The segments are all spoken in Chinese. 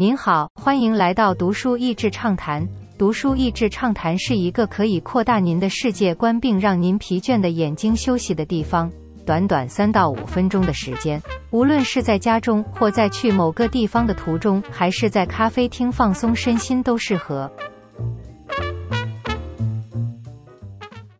您好，欢迎来到读书益智畅谈。读书益智畅谈是一个可以扩大您的世界观，并让您疲倦的眼睛休息的地方。短短三到五分钟的时间，无论是在家中，或在去某个地方的途中，还是在咖啡厅放松身心，都适合。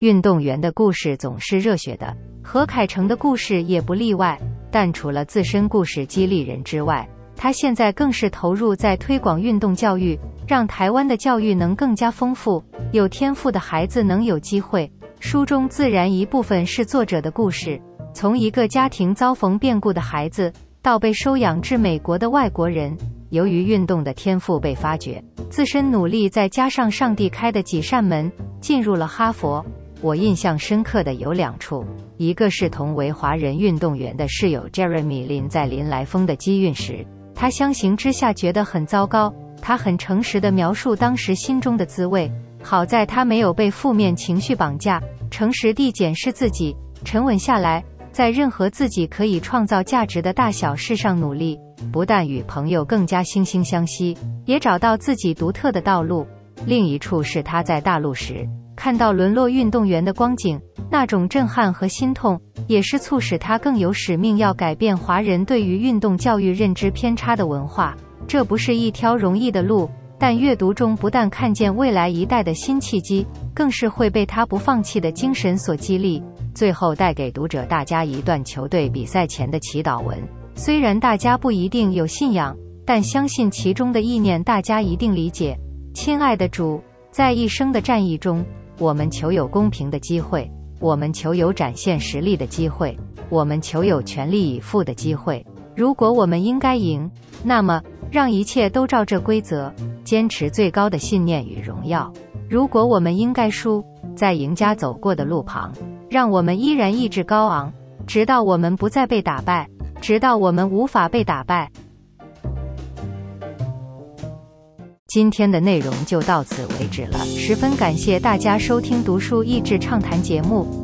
运动员的故事总是热血的，何凯成的故事也不例外。但除了自身故事激励人之外，他现在更是投入在推广运动教育，让台湾的教育能更加丰富，有天赋的孩子能有机会。书中自然一部分是作者的故事，从一个家庭遭逢变故的孩子，到被收养至美国的外国人，由于运动的天赋被发掘，自身努力再加上上帝开的几扇门，进入了哈佛。我印象深刻的有两处，一个是同为华人运动员的室友 Jeremy 林在林来峰的机运时。他相形之下觉得很糟糕，他很诚实的描述当时心中的滋味。好在他没有被负面情绪绑架，诚实地检视自己，沉稳下来，在任何自己可以创造价值的大小事上努力，不但与朋友更加惺惺相惜，也找到自己独特的道路。另一处是他在大陆时看到沦落运动员的光景，那种震撼和心痛。也是促使他更有使命要改变华人对于运动教育认知偏差的文化。这不是一条容易的路，但阅读中不但看见未来一代的新契机，更是会被他不放弃的精神所激励。最后带给读者大家一段球队比赛前的祈祷文，虽然大家不一定有信仰，但相信其中的意念大家一定理解。亲爱的主，在一生的战役中，我们求有公平的机会。我们求有展现实力的机会，我们求有全力以赴的机会。如果我们应该赢，那么让一切都照这规则，坚持最高的信念与荣耀；如果我们应该输，在赢家走过的路旁，让我们依然意志高昂，直到我们不再被打败，直到我们无法被打败。今天的内容就到此为止了，十分感谢大家收听读书益智畅谈节目。